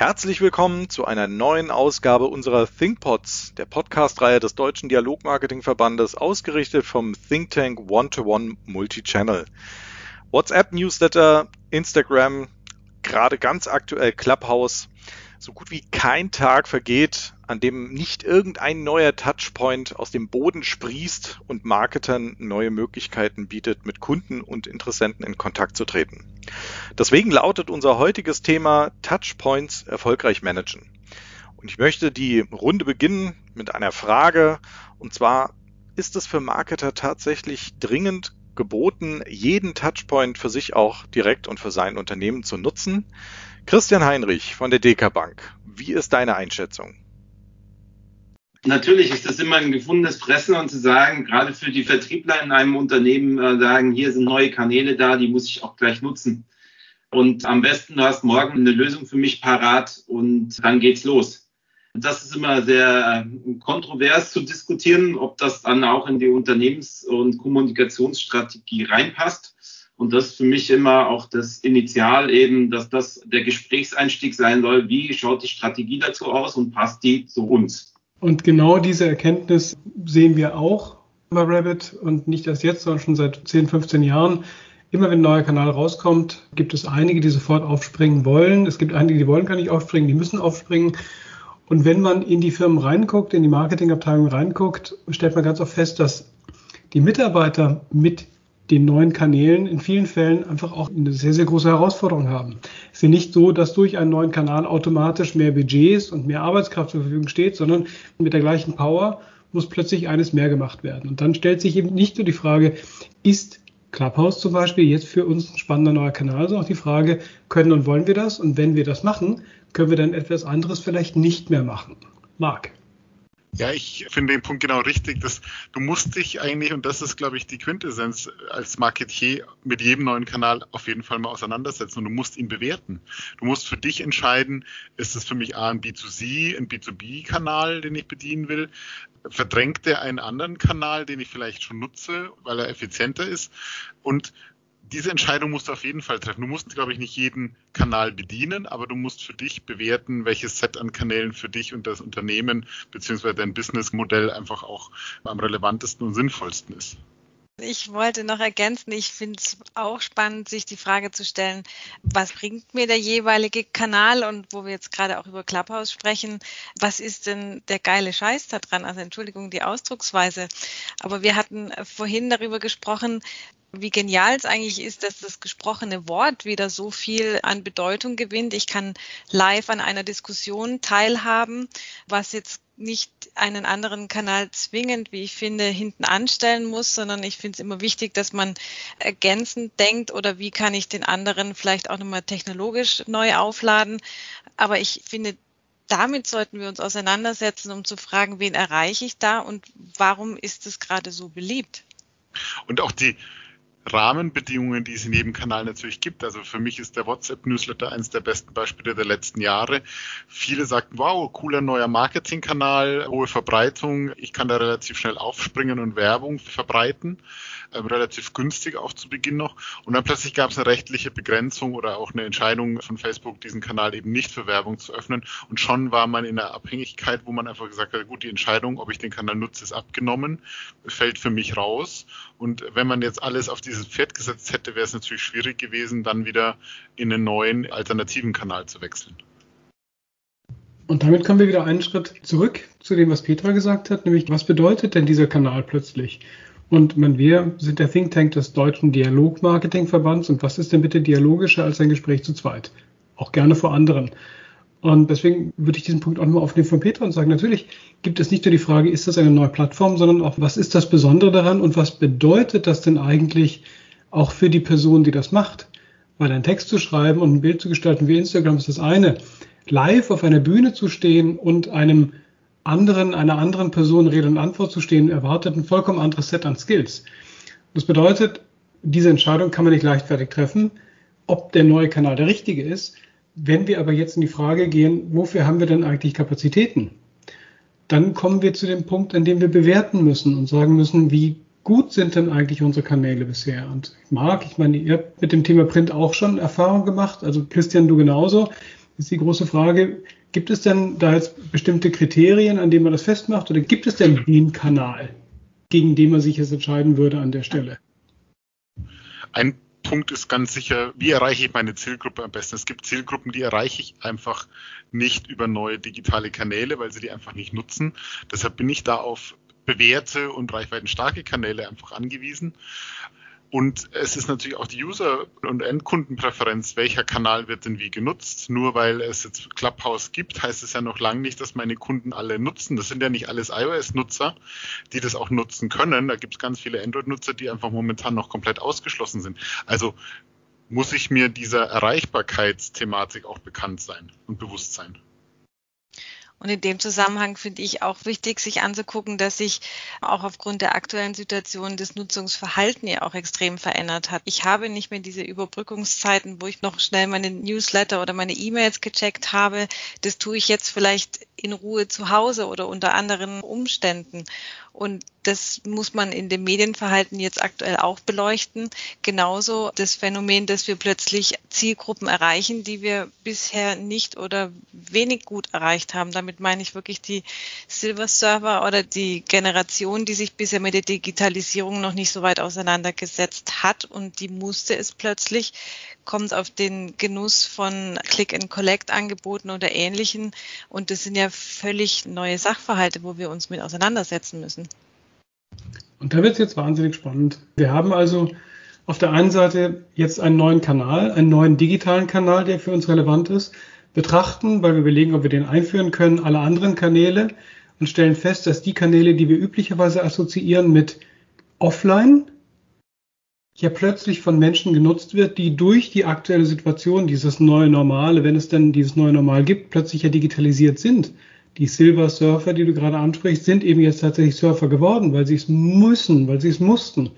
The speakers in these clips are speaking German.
Herzlich willkommen zu einer neuen Ausgabe unserer ThinkPods, der Podcast-Reihe des Deutschen Dialogmarketing-Verbandes, ausgerichtet vom Think Tank One-to-One Multichannel. WhatsApp, Newsletter, Instagram, gerade ganz aktuell Clubhouse. So gut wie kein Tag vergeht, an dem nicht irgendein neuer Touchpoint aus dem Boden sprießt und Marketern neue Möglichkeiten bietet, mit Kunden und Interessenten in Kontakt zu treten. Deswegen lautet unser heutiges Thema Touchpoints erfolgreich managen. Und ich möchte die Runde beginnen mit einer Frage, und zwar, ist es für Marketer tatsächlich dringend geboten, jeden Touchpoint für sich auch direkt und für sein Unternehmen zu nutzen? Christian Heinrich von der DK Bank, wie ist deine Einschätzung? Natürlich ist das immer ein gefundenes Fressen und zu sagen, gerade für die Vertriebler in einem Unternehmen äh, sagen, hier sind neue Kanäle da, die muss ich auch gleich nutzen. Und am besten, du hast morgen eine Lösung für mich parat und dann geht's los. Das ist immer sehr äh, kontrovers zu diskutieren, ob das dann auch in die Unternehmens- und Kommunikationsstrategie reinpasst. Und das ist für mich immer auch das Initial eben, dass das der Gesprächseinstieg sein soll. Wie schaut die Strategie dazu aus und passt die zu uns? Und genau diese Erkenntnis sehen wir auch bei Rabbit und nicht erst jetzt, sondern schon seit 10, 15 Jahren. Immer wenn ein neuer Kanal rauskommt, gibt es einige, die sofort aufspringen wollen. Es gibt einige, die wollen gar nicht aufspringen, die müssen aufspringen. Und wenn man in die Firmen reinguckt, in die Marketingabteilung reinguckt, stellt man ganz oft fest, dass die Mitarbeiter mit den neuen Kanälen in vielen Fällen einfach auch eine sehr, sehr große Herausforderung haben. Es ist ja nicht so, dass durch einen neuen Kanal automatisch mehr Budgets und mehr Arbeitskraft zur Verfügung steht, sondern mit der gleichen Power muss plötzlich eines mehr gemacht werden. Und dann stellt sich eben nicht nur die Frage, ist Clubhouse zum Beispiel jetzt für uns ein spannender neuer Kanal, sondern auch die Frage, können und wollen wir das? Und wenn wir das machen, können wir dann etwas anderes vielleicht nicht mehr machen? Marc. Ja, ich finde den Punkt genau richtig, dass du musst dich eigentlich, und das ist, glaube ich, die Quintessenz als Marketier mit jedem neuen Kanal auf jeden Fall mal auseinandersetzen und du musst ihn bewerten. Du musst für dich entscheiden, ist es für mich A ein B2C, ein B2B-Kanal, den ich bedienen will? Verdrängt der einen anderen Kanal, den ich vielleicht schon nutze, weil er effizienter ist? Und diese Entscheidung musst du auf jeden Fall treffen. Du musst, glaube ich, nicht jeden Kanal bedienen, aber du musst für dich bewerten, welches Set an Kanälen für dich und das Unternehmen beziehungsweise dein Businessmodell einfach auch am relevantesten und sinnvollsten ist. Ich wollte noch ergänzen, ich finde es auch spannend, sich die Frage zu stellen, was bringt mir der jeweilige Kanal und wo wir jetzt gerade auch über Clubhouse sprechen, was ist denn der geile Scheiß da dran? Also Entschuldigung die Ausdrucksweise. Aber wir hatten vorhin darüber gesprochen, wie genial es eigentlich ist, dass das gesprochene Wort wieder so viel an Bedeutung gewinnt. Ich kann live an einer Diskussion teilhaben, was jetzt nicht einen anderen Kanal zwingend, wie ich finde, hinten anstellen muss, sondern ich finde es immer wichtig, dass man ergänzend denkt oder wie kann ich den anderen vielleicht auch nochmal technologisch neu aufladen. Aber ich finde, damit sollten wir uns auseinandersetzen, um zu fragen, wen erreiche ich da und warum ist es gerade so beliebt? Und auch die, Rahmenbedingungen, die es in jedem Kanal natürlich gibt. Also für mich ist der WhatsApp-Newsletter eines der besten Beispiele der letzten Jahre. Viele sagten, wow, cooler neuer Marketingkanal, hohe Verbreitung, ich kann da relativ schnell aufspringen und Werbung verbreiten ähm, relativ günstig auch zu Beginn noch. Und dann plötzlich gab es eine rechtliche Begrenzung oder auch eine Entscheidung von Facebook, diesen Kanal eben nicht für Werbung zu öffnen. Und schon war man in einer Abhängigkeit, wo man einfach gesagt hat, gut, die Entscheidung, ob ich den Kanal nutze, ist abgenommen, fällt für mich raus. Und wenn man jetzt alles auf dieses Pferd gesetzt hätte, wäre es natürlich schwierig gewesen, dann wieder in einen neuen alternativen Kanal zu wechseln. Und damit kommen wir wieder einen Schritt zurück zu dem, was Petra gesagt hat, nämlich was bedeutet denn dieser Kanal plötzlich? Und man, wir sind der Think Tank des Deutschen Dialogmarketingverbands. Und was ist denn bitte dialogischer als ein Gespräch zu zweit? Auch gerne vor anderen. Und deswegen würde ich diesen Punkt auch nochmal aufnehmen von Petra und sagen, natürlich gibt es nicht nur die Frage, ist das eine neue Plattform, sondern auch, was ist das Besondere daran und was bedeutet das denn eigentlich auch für die Person, die das macht? Weil ein Text zu schreiben und ein Bild zu gestalten wie Instagram ist das eine. Live auf einer Bühne zu stehen und einem anderen, einer anderen Person Rede und Antwort zu stehen, erwartet ein vollkommen anderes Set an Skills. Das bedeutet, diese Entscheidung kann man nicht leichtfertig treffen, ob der neue Kanal der richtige ist. Wenn wir aber jetzt in die Frage gehen, wofür haben wir denn eigentlich Kapazitäten? Dann kommen wir zu dem Punkt, an dem wir bewerten müssen und sagen müssen, wie gut sind denn eigentlich unsere Kanäle bisher? Und Marc, ich meine, ihr habt mit dem Thema Print auch schon Erfahrung gemacht, also Christian, du genauso. ist die große Frage, gibt es denn da jetzt bestimmte Kriterien, an denen man das festmacht, oder gibt es denn den Kanal, gegen den man sich jetzt entscheiden würde an der Stelle? Ein Punkt ist ganz sicher, wie erreiche ich meine Zielgruppe am besten? Es gibt Zielgruppen, die erreiche ich einfach nicht über neue digitale Kanäle, weil sie die einfach nicht nutzen. Deshalb bin ich da auf bewährte und reichweitenstarke Kanäle einfach angewiesen. Und es ist natürlich auch die User- und Endkundenpräferenz, welcher Kanal wird denn wie genutzt. Nur weil es jetzt Clubhouse gibt, heißt es ja noch lange nicht, dass meine Kunden alle nutzen. Das sind ja nicht alles iOS-Nutzer, die das auch nutzen können. Da gibt es ganz viele Android-Nutzer, die einfach momentan noch komplett ausgeschlossen sind. Also muss ich mir dieser Erreichbarkeitsthematik auch bekannt sein und bewusst sein. Und in dem Zusammenhang finde ich auch wichtig, sich anzugucken, dass sich auch aufgrund der aktuellen Situation das Nutzungsverhalten ja auch extrem verändert hat. Ich habe nicht mehr diese Überbrückungszeiten, wo ich noch schnell meine Newsletter oder meine E-Mails gecheckt habe. Das tue ich jetzt vielleicht in Ruhe zu Hause oder unter anderen Umständen. Und das muss man in dem Medienverhalten jetzt aktuell auch beleuchten. Genauso das Phänomen, dass wir plötzlich Zielgruppen erreichen, die wir bisher nicht oder wenig gut erreicht haben. Damit meine ich wirklich die Silver Server oder die Generation, die sich bisher mit der Digitalisierung noch nicht so weit auseinandergesetzt hat und die musste es plötzlich, kommt auf den Genuss von Click-and-Collect-Angeboten oder ähnlichen. Und das sind ja völlig neue Sachverhalte, wo wir uns mit auseinandersetzen müssen. Und da wird es jetzt wahnsinnig spannend. Wir haben also auf der einen Seite jetzt einen neuen Kanal, einen neuen digitalen Kanal, der für uns relevant ist, betrachten, weil wir überlegen, ob wir den einführen können, alle anderen Kanäle und stellen fest, dass die Kanäle, die wir üblicherweise assoziieren mit Offline, ja plötzlich von Menschen genutzt wird, die durch die aktuelle Situation, dieses neue Normale, wenn es denn dieses neue Normal gibt, plötzlich ja digitalisiert sind. Die Silver Surfer, die du gerade ansprichst, sind eben jetzt tatsächlich Surfer geworden, weil sie es müssen, weil sie es mussten.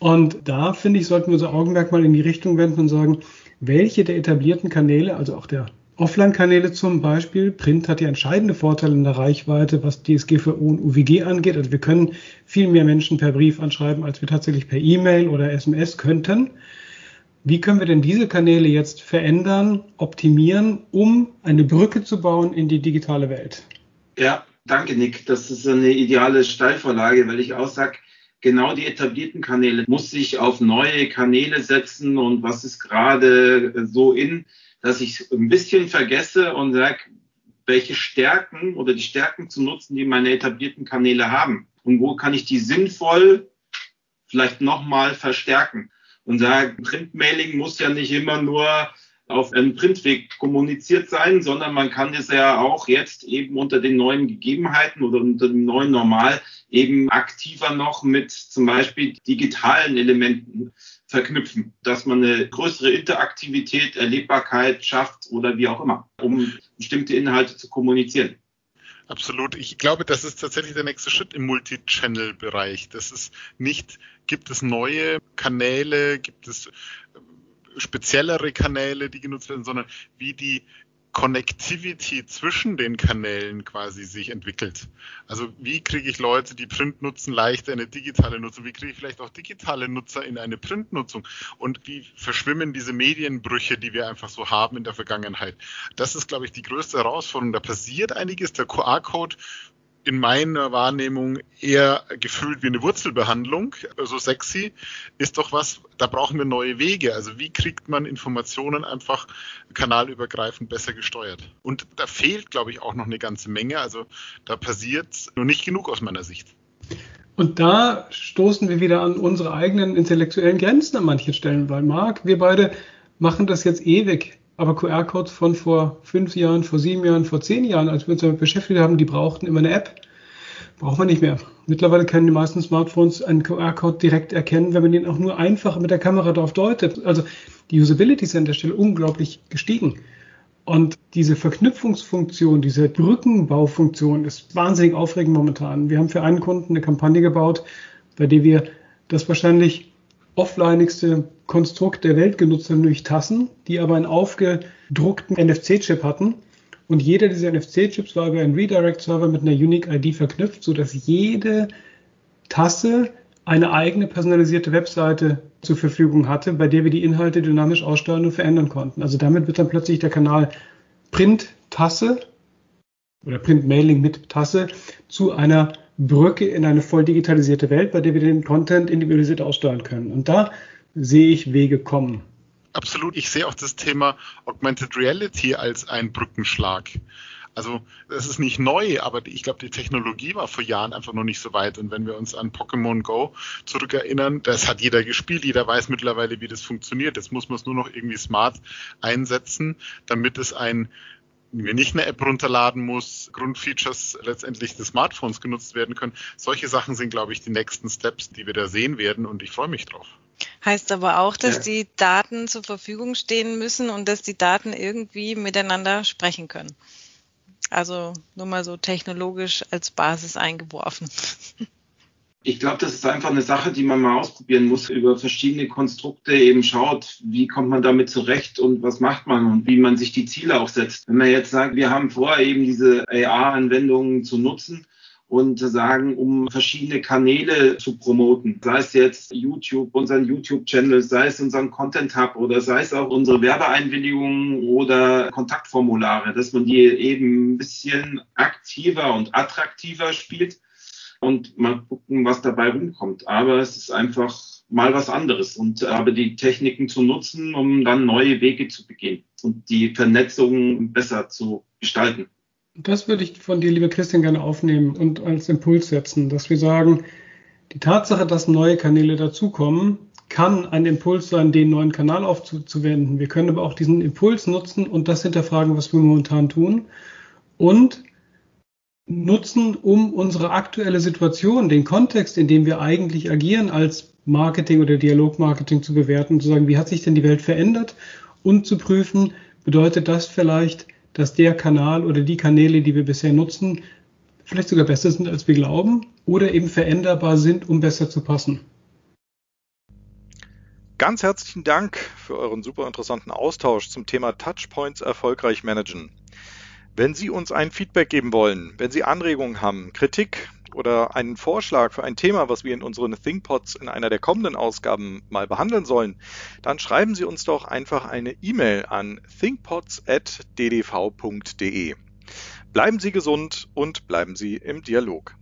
Und da finde ich, sollten wir unser Augenmerk mal in die Richtung wenden und sagen, welche der etablierten Kanäle, also auch der Offline-Kanäle zum Beispiel. Print hat ja entscheidende Vorteile in der Reichweite, was DSGVO und UWG angeht. Also wir können viel mehr Menschen per Brief anschreiben, als wir tatsächlich per E-Mail oder SMS könnten. Wie können wir denn diese Kanäle jetzt verändern, optimieren, um eine Brücke zu bauen in die digitale Welt? Ja, danke, Nick. Das ist eine ideale Steilvorlage, weil ich auch sage, genau die etablierten Kanäle muss sich auf neue Kanäle setzen und was ist gerade so in dass ich ein bisschen vergesse und sage, welche Stärken oder die Stärken zu nutzen, die meine etablierten Kanäle haben. Und wo kann ich die sinnvoll vielleicht nochmal verstärken? Und sage, Printmailing muss ja nicht immer nur auf einem Printweg kommuniziert sein, sondern man kann es ja auch jetzt eben unter den neuen Gegebenheiten oder unter dem neuen Normal eben aktiver noch mit zum Beispiel digitalen Elementen verknüpfen, dass man eine größere Interaktivität, Erlebbarkeit schafft oder wie auch immer, um bestimmte Inhalte zu kommunizieren. Absolut. Ich glaube, das ist tatsächlich der nächste Schritt im Multi-Channel-Bereich. Das ist nicht, gibt es neue Kanäle, gibt es speziellere Kanäle, die genutzt werden, sondern wie die Connectivity zwischen den Kanälen quasi sich entwickelt. Also wie kriege ich Leute, die Print nutzen, leichter in eine digitale Nutzung? Wie kriege ich vielleicht auch digitale Nutzer in eine Printnutzung? Und wie verschwimmen diese Medienbrüche, die wir einfach so haben in der Vergangenheit? Das ist, glaube ich, die größte Herausforderung. Da passiert einiges. Der QR-Code in meiner Wahrnehmung eher gefühlt wie eine Wurzelbehandlung, so sexy, ist doch was, da brauchen wir neue Wege. Also wie kriegt man Informationen einfach kanalübergreifend besser gesteuert? Und da fehlt, glaube ich, auch noch eine ganze Menge. Also da passiert nur nicht genug aus meiner Sicht. Und da stoßen wir wieder an unsere eigenen intellektuellen Grenzen an manchen Stellen, weil Marc, wir beide machen das jetzt ewig aber QR-Codes von vor fünf Jahren, vor sieben Jahren, vor zehn Jahren, als wir uns damit beschäftigt haben, die brauchten immer eine App. Braucht man nicht mehr. Mittlerweile können die meisten Smartphones einen QR-Code direkt erkennen, wenn man den auch nur einfach mit der Kamera drauf deutet. Also die Usability ist an der Stelle unglaublich gestiegen. Und diese Verknüpfungsfunktion, diese Brückenbaufunktion ist wahnsinnig aufregend momentan. Wir haben für einen Kunden eine Kampagne gebaut, bei der wir das wahrscheinlich offlineigste Konstrukt der Welt genutzt haben, nämlich Tassen, die aber einen aufgedruckten NFC-Chip hatten. Und jeder dieser NFC-Chips war über einen Redirect-Server mit einer Unique-ID verknüpft, sodass jede Tasse eine eigene personalisierte Webseite zur Verfügung hatte, bei der wir die Inhalte dynamisch aussteuern und verändern konnten. Also damit wird dann plötzlich der Kanal Print-Tasse oder Print-Mailing mit Tasse zu einer Brücke in eine voll digitalisierte Welt, bei der wir den Content individualisiert aussteuern können. Und da sehe ich Wege kommen. Absolut. Ich sehe auch das Thema Augmented Reality als einen Brückenschlag. Also das ist nicht neu, aber ich glaube, die Technologie war vor Jahren einfach noch nicht so weit. Und wenn wir uns an Pokémon Go zurückerinnern, das hat jeder gespielt, jeder weiß mittlerweile, wie das funktioniert. Jetzt muss man es nur noch irgendwie smart einsetzen, damit es ein nicht eine App runterladen muss, Grundfeatures letztendlich des Smartphones genutzt werden können. Solche Sachen sind, glaube ich, die nächsten Steps, die wir da sehen werden und ich freue mich drauf. Heißt aber auch, dass ja. die Daten zur Verfügung stehen müssen und dass die Daten irgendwie miteinander sprechen können. Also nur mal so technologisch als Basis eingeworfen. Ich glaube, das ist einfach eine Sache, die man mal ausprobieren muss, über verschiedene Konstrukte eben schaut, wie kommt man damit zurecht und was macht man und wie man sich die Ziele auch setzt. Wenn man jetzt sagt, wir haben vor, eben diese AR-Anwendungen zu nutzen, und sagen, um verschiedene Kanäle zu promoten. Sei es jetzt YouTube, unseren YouTube-Channel, sei es unseren Content Hub oder sei es auch unsere Werbeeinwilligungen oder Kontaktformulare, dass man die eben ein bisschen aktiver und attraktiver spielt und mal gucken, was dabei rumkommt. Aber es ist einfach mal was anderes und aber die Techniken zu nutzen, um dann neue Wege zu begehen und die Vernetzung besser zu gestalten. Das würde ich von dir, lieber Christian, gerne aufnehmen und als Impuls setzen, dass wir sagen, die Tatsache, dass neue Kanäle dazukommen, kann ein Impuls sein, den neuen Kanal aufzuwenden. Wir können aber auch diesen Impuls nutzen und das hinterfragen, was wir momentan tun und nutzen, um unsere aktuelle Situation, den Kontext, in dem wir eigentlich agieren, als Marketing oder Dialogmarketing zu bewerten, zu sagen, wie hat sich denn die Welt verändert und zu prüfen, bedeutet das vielleicht, dass der Kanal oder die Kanäle, die wir bisher nutzen, vielleicht sogar besser sind, als wir glauben oder eben veränderbar sind, um besser zu passen. Ganz herzlichen Dank für euren super interessanten Austausch zum Thema Touchpoints erfolgreich managen. Wenn Sie uns ein Feedback geben wollen, wenn Sie Anregungen haben, Kritik oder einen Vorschlag für ein Thema, was wir in unseren ThinkPods in einer der kommenden Ausgaben mal behandeln sollen, dann schreiben Sie uns doch einfach eine E-Mail an thinkpods.ddv.de. Bleiben Sie gesund und bleiben Sie im Dialog.